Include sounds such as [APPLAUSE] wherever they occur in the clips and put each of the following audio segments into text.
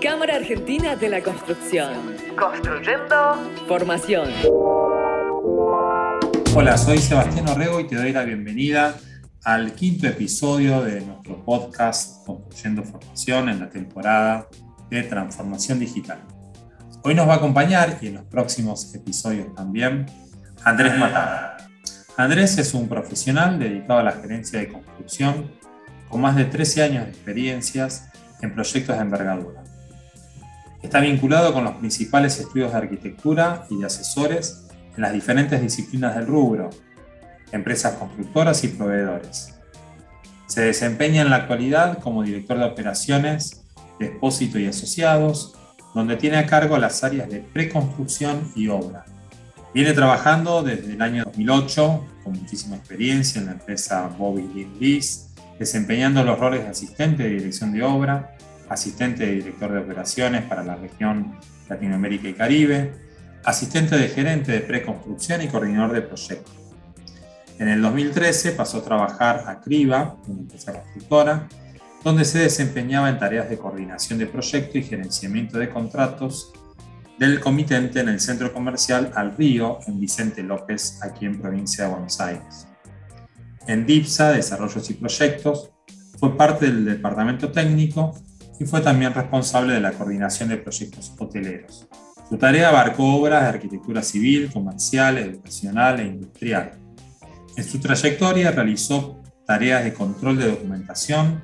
Cámara Argentina de la Construcción. Construyendo Formación. Hola, soy Sebastián Orrego y te doy la bienvenida al quinto episodio de nuestro podcast Construyendo Formación en la temporada de Transformación Digital. Hoy nos va a acompañar, y en los próximos episodios también, Andrés Matada. Andrés es un profesional dedicado a la gerencia de construcción con más de 13 años de experiencias en proyectos de envergadura. Está vinculado con los principales estudios de arquitectura y de asesores en las diferentes disciplinas del rubro, empresas constructoras y proveedores. Se desempeña en la actualidad como director de operaciones de Expósito y Asociados, donde tiene a cargo las áreas de preconstrucción y obra. Viene trabajando desde el año 2008 con muchísima experiencia en la empresa Bobby Lease, desempeñando los roles de asistente de dirección de obra, asistente de director de operaciones para la región Latinoamérica y Caribe, asistente de gerente de preconstrucción y coordinador de proyectos. En el 2013 pasó a trabajar a Criba, una empresa constructora, donde se desempeñaba en tareas de coordinación de proyecto y gerenciamiento de contratos del comitente en el centro comercial Al Río, en Vicente López, aquí en provincia de Buenos Aires. En DIPSA, Desarrollos y Proyectos, fue parte del departamento técnico y fue también responsable de la coordinación de proyectos hoteleros. Su tarea abarcó obras de arquitectura civil, comercial, educacional e industrial. En su trayectoria realizó tareas de control de documentación,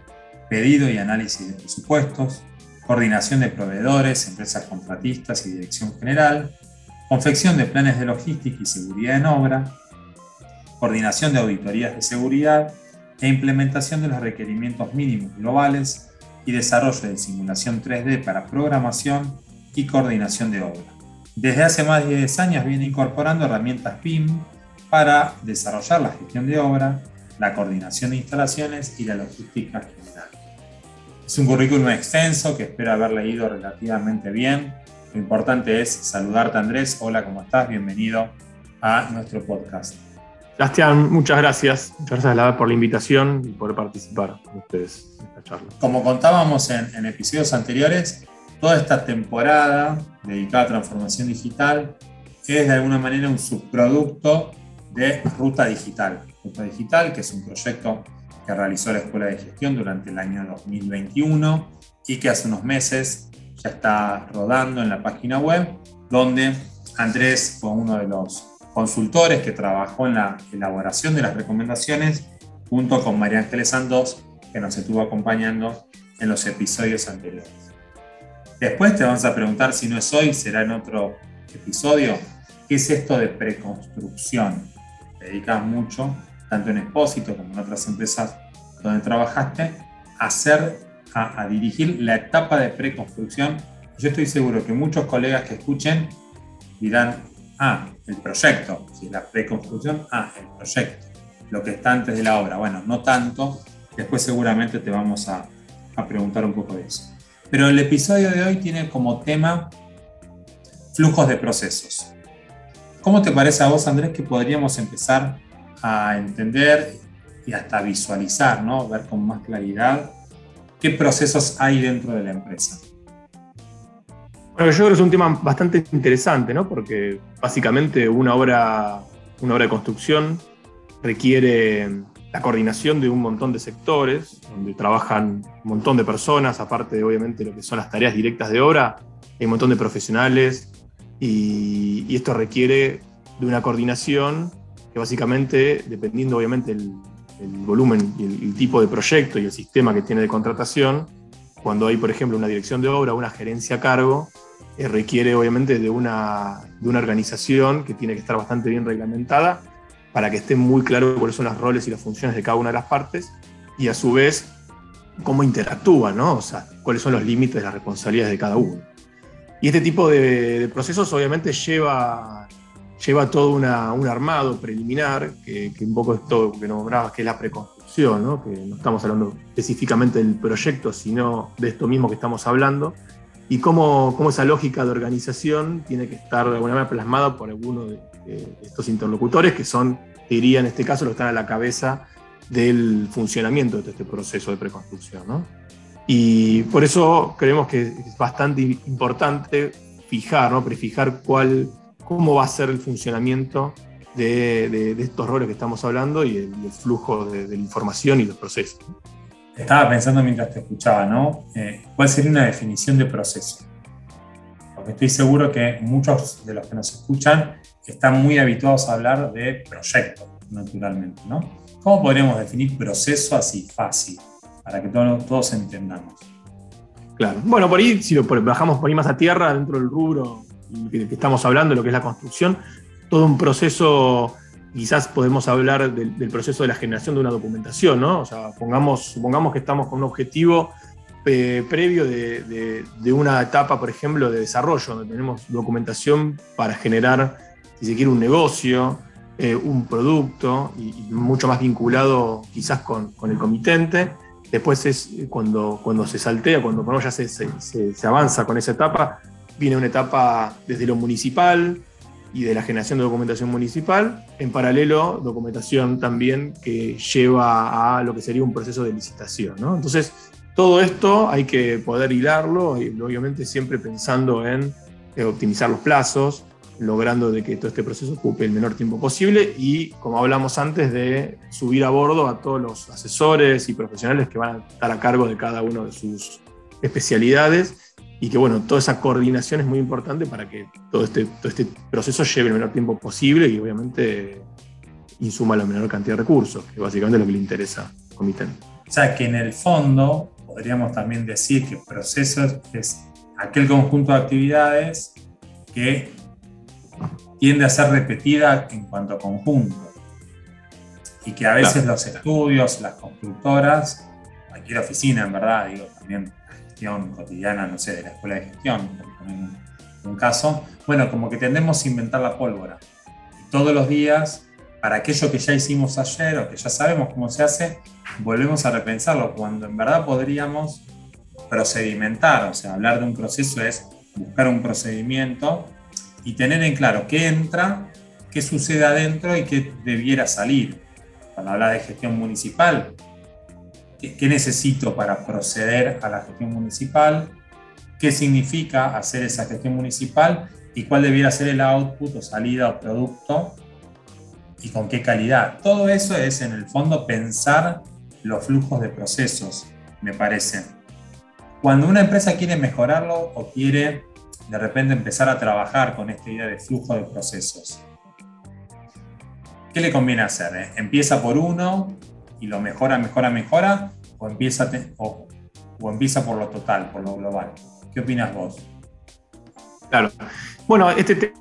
pedido y análisis de presupuestos, coordinación de proveedores, empresas contratistas y dirección general, confección de planes de logística y seguridad en obra, coordinación de auditorías de seguridad e implementación de los requerimientos mínimos globales y desarrollo de simulación 3D para programación y coordinación de obra. Desde hace más de 10 años viene incorporando herramientas PIM para desarrollar la gestión de obra, la coordinación de instalaciones y la logística general. Es un currículum extenso que espero haber leído relativamente bien. Lo importante es saludarte Andrés. Hola, ¿cómo estás? Bienvenido a nuestro podcast. Sebastián, muchas gracias. Muchas gracias por la invitación y por participar con ustedes en esta charla. Como contábamos en episodios anteriores, toda esta temporada dedicada a transformación digital es de alguna manera un subproducto de Ruta Digital. Ruta Digital, que es un proyecto que realizó la Escuela de Gestión durante el año 2021 y que hace unos meses ya está rodando en la página web, donde Andrés fue uno de los consultores que trabajó en la elaboración de las recomendaciones junto con María Ángeles Santos, que nos estuvo acompañando en los episodios anteriores. Después te vamos a preguntar si no es hoy, será en otro episodio, ¿qué es esto de preconstrucción? Te dedicas mucho tanto en Expósito como en otras empresas donde trabajaste, a hacer, a, dirigir la etapa de preconstrucción. Yo estoy seguro que muchos colegas que escuchen dirán, ah, el proyecto, si la preconstrucción, ah, el proyecto, lo que está antes de la obra. Bueno, no tanto, después seguramente te vamos a, a preguntar un poco de eso. Pero el episodio de hoy tiene como tema flujos de procesos. ¿Cómo te parece a vos, Andrés, que podríamos empezar a entender y hasta visualizar, ¿no? ver con más claridad qué procesos hay dentro de la empresa. Bueno, yo creo que es un tema bastante interesante, ¿no? porque básicamente una obra, una obra de construcción requiere la coordinación de un montón de sectores, donde trabajan un montón de personas, aparte de obviamente lo que son las tareas directas de obra, hay un montón de profesionales y, y esto requiere de una coordinación que básicamente, dependiendo obviamente el, volumen y el, tipo de proyecto y el sistema que tiene de contratación, cuando hay, por ejemplo, una dirección de obra, una gerencia a cargo, eh, requiere obviamente de una, de una organización que tiene que estar bastante bien reglamentada para que esté muy claro cuáles son los roles y las funciones de cada una de las partes y a su vez cómo interactúan, ¿no? O sea, cuáles son los límites de las responsabilidades de cada uno. Y este tipo de, de procesos obviamente lleva lleva todo un armado preliminar, que, un poco es todo lo que nombrabas, que es la preconstrucción, ¿no? que no estamos hablando específicamente del proyecto, sino de esto mismo que estamos hablando, y cómo, cómo esa lógica de organización tiene que estar de alguna manera plasmada por alguno de, estos interlocutores, que son, diría en este caso, los que están a la cabeza del funcionamiento de este proceso de preconstrucción. ¿no? Y por eso creemos que es bastante importante fijar, ¿no? prefijar cuál, cómo va a ser el funcionamiento de, estos roles que estamos hablando y el, flujo de, la información y los procesos. Estaba pensando mientras te escuchaba, ¿no? Eh, ¿Cuál sería una definición de proceso? Porque estoy seguro que muchos de los que nos escuchan están muy habituados a hablar de proyectos, naturalmente, ¿no? ¿Cómo podríamos definir proceso así fácil, para que todos, todos entendamos? Claro. Bueno, por ahí, si lo bajamos por ahí más a tierra, dentro del rubro que, que estamos hablando, lo que es la construcción, todo un proceso, quizás podemos hablar del, proceso de la generación de una documentación, ¿no? O sea, pongamos, supongamos que estamos con un objetivo eh, previo de, una etapa, por ejemplo, de desarrollo, donde tenemos documentación para generar, si se quiere, un negocio, eh, un producto, y, mucho más vinculado quizás con, el comitente. Después es cuando, cuando se saltea, cuando, ya se, se avanza con esa etapa, viene una etapa desde lo municipal, y de la generación de documentación municipal. En paralelo, documentación también que lleva a lo que sería un proceso de licitación. Entonces, todo esto hay que poder hilarlo, y obviamente siempre pensando en eh, optimizar los plazos, logrando de que todo este proceso ocupe el menor tiempo posible y, como hablamos antes, de subir a bordo a todos los asesores y profesionales que van a estar a cargo de cada una de sus especialidades y que bueno, toda esa coordinación es muy importante para que todo este, todo este proceso lleve el menor tiempo posible y obviamente insuma la menor cantidad de recursos, que básicamente es lo que le interesa al comité. O sea que en el fondo podríamos también decir que proceso es aquel conjunto de actividades que tiende a ser repetida en cuanto a conjunto y que a veces los estudios, las constructoras, cualquier oficina en verdad, digo también cotidiana, no sé, de la escuela de gestión, por un, un caso, bueno, como que tendemos a inventar la pólvora. todos los días, para aquello que ya hicimos ayer o que ya sabemos cómo se hace, volvemos a repensarlo, cuando en verdad podríamos procedimentar, o sea, hablar de un proceso es buscar un procedimiento y tener en claro qué entra, qué sucede adentro y qué debiera salir. Cuando habla de gestión municipal, ¿Qué, necesito para proceder a la gestión municipal? ¿Qué significa hacer esa gestión municipal? ¿Y cuál debiera ser el output o salida o producto? ¿Y con qué calidad? Todo eso es en el fondo pensar los flujos de procesos, me parece. Cuando una empresa quiere mejorarlo o quiere de repente empezar a trabajar con esta idea de flujo de procesos, ¿qué le conviene hacer? Eh? Empieza por uno, y lo mejora, mejora, mejora, o empieza, o, empieza por lo total, por lo global. ¿Qué opinas vos? Claro. Bueno, este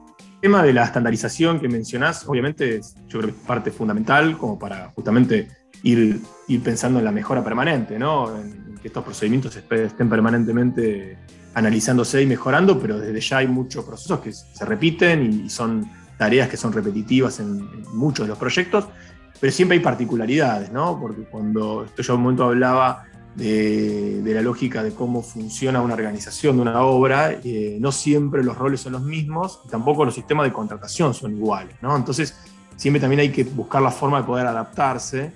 tema de la estandarización que mencionás, obviamente, yo creo que es parte fundamental como para justamente ir, ir pensando en la mejora permanente, ¿no? En, que estos procedimientos estén permanentemente analizándose y mejorando, pero desde ya hay muchos procesos que se repiten y son tareas que son repetitivas en muchos de los proyectos pero siempre hay particularidades, ¿no? Porque cuando yo un momento hablaba de, la lógica de cómo funciona una organización de una obra, eh, no siempre los roles son los mismos, tampoco los sistemas de contratación son iguales, ¿no? Entonces, siempre también hay que buscar la forma de poder adaptarse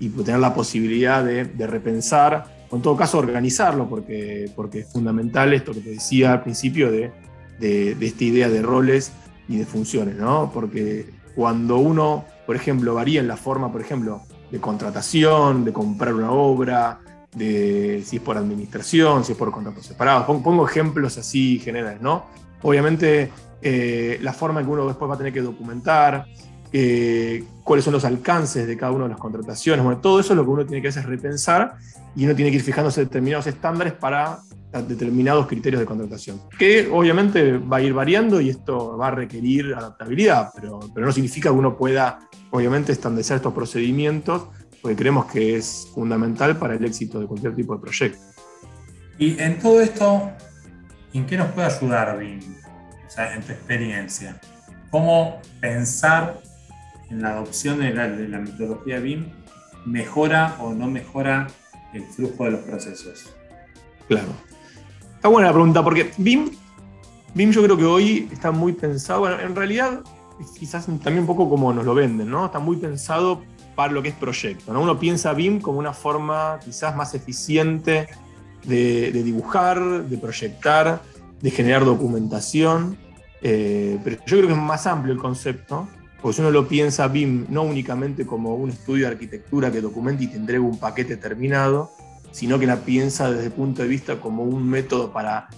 y tener la posibilidad de, repensar, o en todo caso organizarlo, porque, porque es fundamental esto que te decía al principio de, de, de esta idea de roles y de funciones, ¿no? Porque cuando uno por ejemplo, varía en la forma, por ejemplo, de contratación, de comprar una obra, de si es por administración, si es por contratos separados. Pongo ejemplos así generales, ¿no? Obviamente, eh, la forma en que uno después va a tener que documentar, eh, cuáles son los alcances de cada una de las contrataciones. Bueno, todo eso es lo que uno tiene que hacer es repensar y uno tiene que ir fijándose determinados estándares para determinados criterios de contratación, que obviamente va a ir variando y esto va a requerir adaptabilidad, pero, pero no significa que uno pueda, obviamente, establecer estos procedimientos, porque creemos que es fundamental para el éxito de cualquier tipo de proyecto. Y en todo esto, ¿en qué nos puede ayudar BIM? O sea, en tu experiencia. ¿Cómo pensar en la adopción de la, de la metodología BIM mejora o no mejora el flujo de los procesos? Claro. Está buena la pregunta, porque BIM, BIM yo creo que hoy está muy pensado, bueno, en realidad quizás también un poco como nos lo venden, ¿no? Está muy pensado para lo que es proyecto, ¿no? Uno piensa BIM como una forma quizás más eficiente de, dibujar, de proyectar, de generar documentación. Eh, pero yo creo que es más amplio el concepto, porque si uno lo piensa BIM no únicamente como un estudio de arquitectura que documenta y te entrega un paquete terminado, sino que la piensa desde el punto de vista como un método para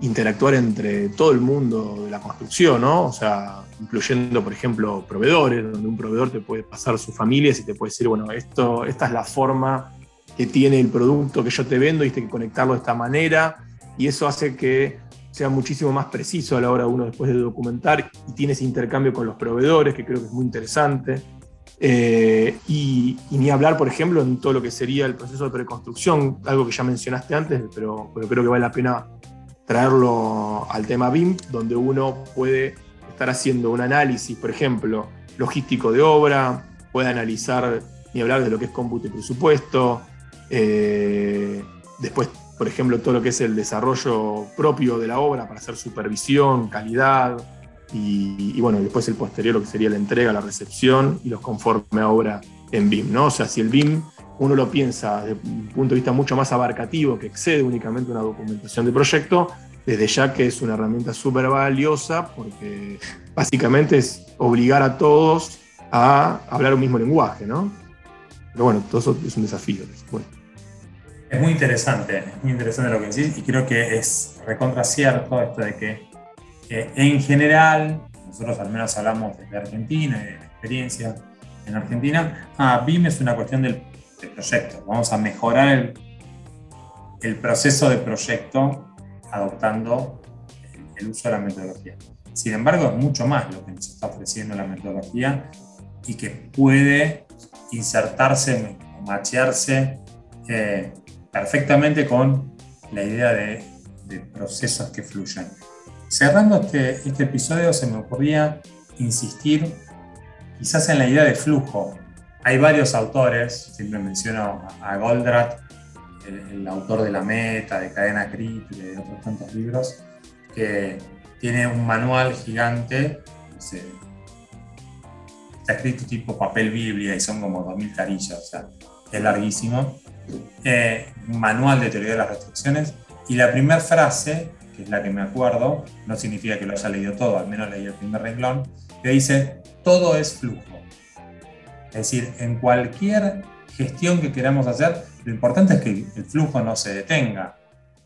interactuar entre todo el mundo de la construcción, ¿no? O sea, incluyendo, por ejemplo, proveedores, donde un proveedor te puede pasar sus familias y te puede decir, bueno, esto, esta es la forma que tiene el producto que yo te vendo y tienes que conectarlo de esta manera, y eso hace que sea muchísimo más preciso a la hora de uno después de documentar y tiene ese intercambio con los proveedores, que creo que es muy interesante. Eh, y, ni hablar, por ejemplo, en todo lo que sería el proceso de preconstrucción, algo que ya mencionaste antes, pero, pero creo que vale la pena traerlo al tema BIM, donde uno puede estar haciendo un análisis, por ejemplo, logístico de obra, puede analizar ni hablar de lo que es cómputo y presupuesto, eh, después, por ejemplo, todo lo que es el desarrollo propio de la obra para hacer supervisión, calidad, y, bueno, después el posterior, lo que sería la entrega, la recepción y los conforme a obra en BIM, ¿no? O sea, si el BIM uno lo piensa desde un punto de vista mucho más abarcativo, que excede únicamente una documentación de proyecto, desde ya que es una herramienta súper valiosa porque básicamente es obligar a todos a hablar un mismo lenguaje, ¿no? Pero bueno, todo eso es un desafío. Es muy interesante, es muy interesante lo que decís y creo que es recontra cierto esto de que en general, nosotros al menos hablamos desde Argentina y de la experiencia en Argentina, ah, BIM es una cuestión del de proyecto. Vamos a mejorar el, el proceso de proyecto adoptando el, uso de la metodología. Sin embargo, es mucho más lo que nos está ofreciendo la metodología y que puede insertarse o machearse eh, perfectamente con la idea de, de, procesos que fluyan. Cerrando este, este episodio se me ocurría insistir quizás en la idea de flujo, hay varios autores, siempre menciono a Goldratt, el, autor de La Meta, de Cadena Crítica de otros tantos libros, que tiene un manual gigante, está escrito tipo papel Biblia y son como 2.000 carillas, o sea, es larguísimo. Eh, manual de teoría de las restricciones y la primera frase, que es la que me acuerdo, no significa que lo haya leído todo, al menos leí el primer renglón, que dice, todo es flujo. Es decir, en cualquier gestión que queramos hacer, lo importante es que el flujo no se detenga.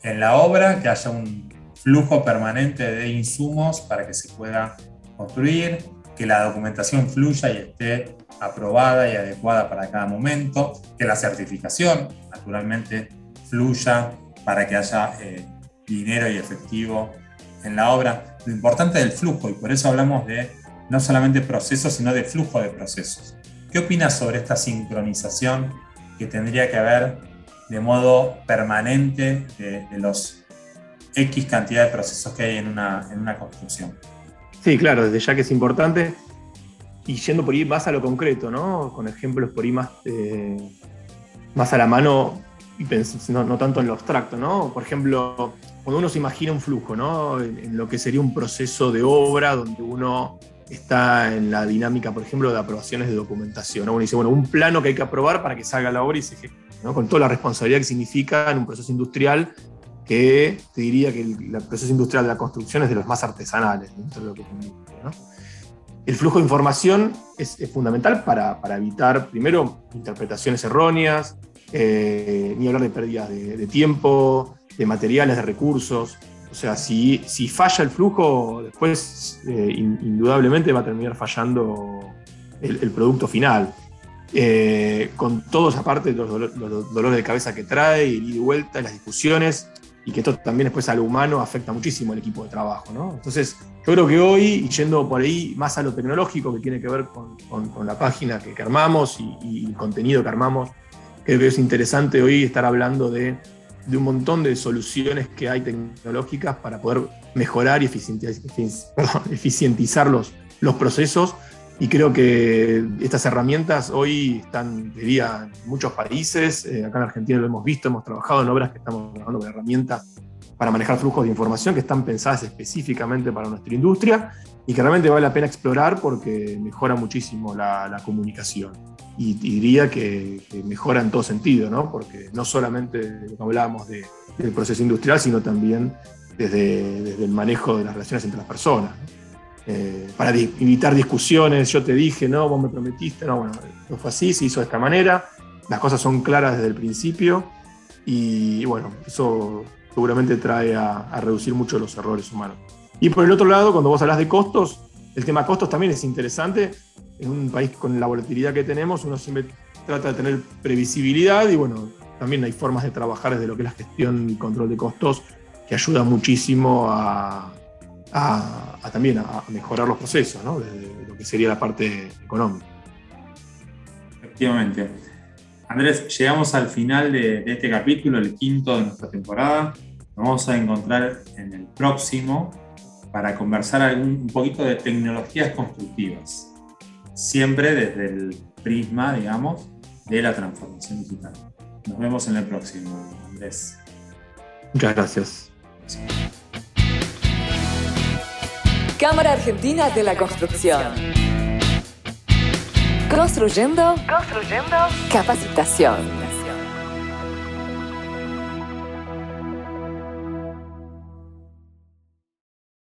En la obra, que haya un flujo permanente de insumos para que se pueda construir, que la documentación fluya y esté aprobada y adecuada para cada momento, que la certificación, naturalmente, fluya para que haya eh, dinero y efectivo en la obra. Lo importante es el flujo y por eso hablamos de no solamente procesos, sino de flujo de procesos. ¿Qué opinas sobre esta sincronización que tendría que haber de modo permanente de, los X cantidad de procesos que hay en una, en una construcción? Sí, claro, desde ya que es importante. Y yendo por ahí más a lo concreto, ¿no? Con ejemplos por ahí más, eh, más a la mano y no, no, tanto en lo abstracto, ¿no? Por ejemplo, cuando uno se imagina un flujo, ¿no? en, lo que sería un proceso de obra donde uno está en la dinámica, por ejemplo, de aprobaciones de documentación. Uno dice, bueno, un plano que hay que aprobar para que salga la obra y se ejecute, con toda la responsabilidad que significa en un proceso industrial que te diría que el, proceso industrial de la construcción es de los más artesanales. El flujo de información es, fundamental para, evitar, primero, interpretaciones erróneas, eh, ni hablar de pérdidas de tiempo, de materiales, de recursos. O sea, si, falla el flujo, después eh, indudablemente va a terminar fallando el, producto final. Eh, con todos aparte los, los, dolores de cabeza que trae, y ida y vuelta, las discusiones, y que esto también después a lo humano afecta muchísimo al equipo de trabajo. ¿no? Entonces, yo creo que hoy, y yendo por ahí más a lo tecnológico que tiene que ver con, la página que, armamos y, y, el contenido que armamos, creo que es interesante hoy estar hablando de de un montón de soluciones que hay tecnológicas para poder mejorar y [LAUGHS] eficientizar los, procesos. Y creo que estas herramientas hoy están, diría, en muchos países. Eh, acá en Argentina lo hemos visto, hemos trabajado en obras que estamos trabajando con herramientas para manejar flujos de información que están pensadas específicamente para nuestra industria y que realmente vale la pena explorar porque mejora muchísimo la comunicación. Y, diría que, mejora en todo sentido, ¿no? porque no solamente hablábamos de, del proceso industrial, sino también desde, desde, el manejo de las relaciones entre las personas. Eh, para evitar discusiones, yo te dije, no, vos me prometiste, no, bueno, no fue así, se hizo de esta manera, las cosas son claras desde el principio y bueno, eso seguramente trae a, reducir mucho los errores humanos. Y por el otro lado, cuando vos hablas de costos, el tema costos también es interesante. En un país con la volatilidad que tenemos, uno siempre trata de tener previsibilidad y bueno, también hay formas de trabajar desde lo que es la gestión y control de costos que ayuda muchísimo a, también a mejorar los procesos, ¿no? desde lo que sería la parte económica. Efectivamente. Andrés, llegamos al final de, este capítulo, el quinto de nuestra temporada. Nos vamos a encontrar en el próximo para conversar un poquito de tecnologías constructivas, siempre desde el prisma, digamos, de la transformación digital. Nos vemos en el próximo, Andrés. Muchas gracias. Cámara Argentina de la Construcción. Construyendo, construyendo capacitación.